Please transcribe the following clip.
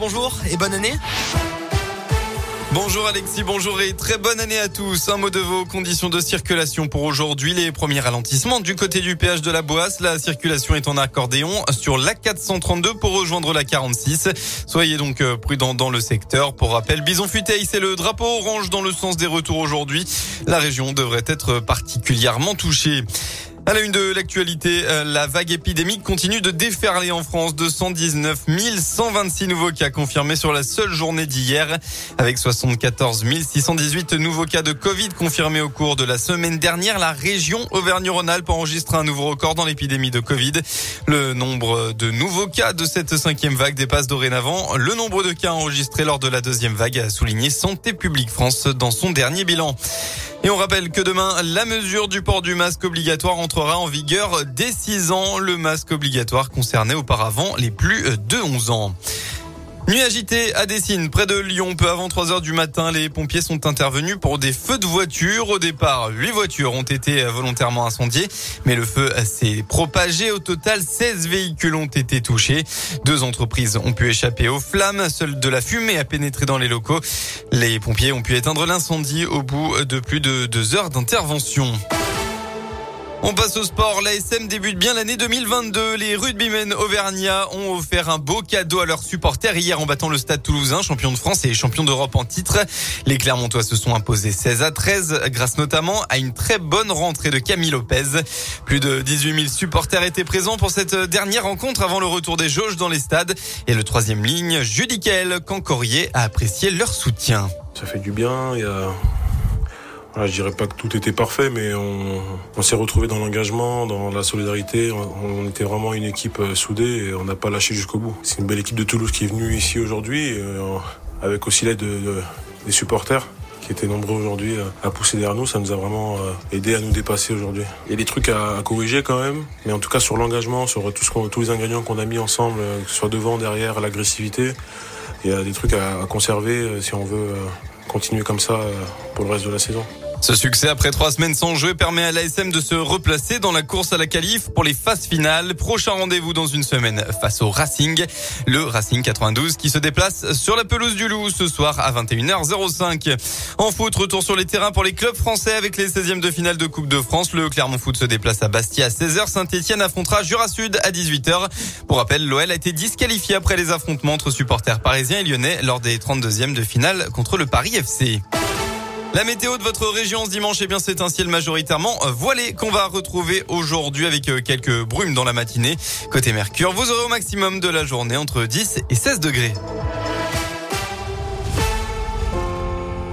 Bonjour et bonne année. Bonjour Alexis, bonjour et très bonne année à tous. Un mot de vos conditions de circulation pour aujourd'hui. Les premiers ralentissements du côté du péage de la Boisse. La circulation est en accordéon sur la 432 pour rejoindre la 46. Soyez donc euh, prudents dans le secteur. Pour rappel, Bison Futeil, c'est le drapeau orange dans le sens des retours aujourd'hui. La région devrait être particulièrement touchée. À la une de l'actualité, euh, la vague épidémique continue de déferler en France. 219 126 nouveaux cas confirmés sur la seule journée d'hier, avec 74 618 nouveaux cas de Covid confirmés au cours de la semaine dernière. La région Auvergne-Rhône-Alpes enregistre un nouveau record dans l'épidémie de Covid. Le nombre de nouveaux cas de cette cinquième vague dépasse dorénavant le nombre de cas enregistrés lors de la deuxième vague, a souligné Santé publique France dans son dernier bilan. Et on rappelle que demain, la mesure du port du masque obligatoire entrera en vigueur dès 6 ans. Le masque obligatoire concernait auparavant les plus de 11 ans. Nuit agitée à Dessine, près de Lyon, peu avant 3 heures du matin, les pompiers sont intervenus pour des feux de voitures. Au départ, 8 voitures ont été volontairement incendiées, mais le feu s'est propagé. Au total, 16 véhicules ont été touchés. Deux entreprises ont pu échapper aux flammes. Seule de la fumée a pénétré dans les locaux. Les pompiers ont pu éteindre l'incendie au bout de plus de deux heures d'intervention. On passe au sport. L'ASM débute bien l'année 2022. Les rugbymen auvergnats ont offert un beau cadeau à leurs supporters hier en battant le Stade Toulousain, champion de France et champion d'Europe en titre. Les Clermontois se sont imposés 16 à 13 grâce notamment à une très bonne rentrée de Camille Lopez. Plus de 18 000 supporters étaient présents pour cette dernière rencontre avant le retour des jauges dans les stades. Et le troisième ligne, Judicaël Cancorier a apprécié leur soutien. Ça fait du bien. Je je dirais pas que tout était parfait, mais on, s'est retrouvé dans l'engagement, dans la solidarité. On, était vraiment une équipe euh, soudée et on n'a pas lâché jusqu'au bout. C'est une belle équipe de Toulouse qui est venue ici aujourd'hui, euh, avec aussi l'aide des supporters qui étaient nombreux aujourd'hui euh, à pousser derrière nous. Ça nous a vraiment aidé à nous dépasser aujourd'hui. Il y a des trucs à, corriger quand même, mais en tout cas sur l'engagement, sur tous les ingrédients qu'on a mis ensemble, que ce soit devant, derrière, l'agressivité, il y a des trucs à conserver si on veut continuer comme ça pour le reste de la saison. Ce succès après trois semaines sans jouer permet à l'ASM de se replacer dans la course à la qualif pour les phases finales. Prochain rendez-vous dans une semaine face au Racing. Le Racing 92 qui se déplace sur la pelouse du Loup ce soir à 21h05. En foot, retour sur les terrains pour les clubs français avec les 16e de finale de Coupe de France. Le Clermont Foot se déplace à Bastia à 16h. Saint-Etienne affrontera Jura Sud à 18h. Pour rappel, l'OL a été disqualifié après les affrontements entre supporters parisiens et lyonnais lors des 32e de finale contre le Paris FC. La météo de votre région ce dimanche, eh bien, c'est un ciel majoritairement voilé qu'on va retrouver aujourd'hui avec euh, quelques brumes dans la matinée. Côté Mercure, vous aurez au maximum de la journée entre 10 et 16 degrés.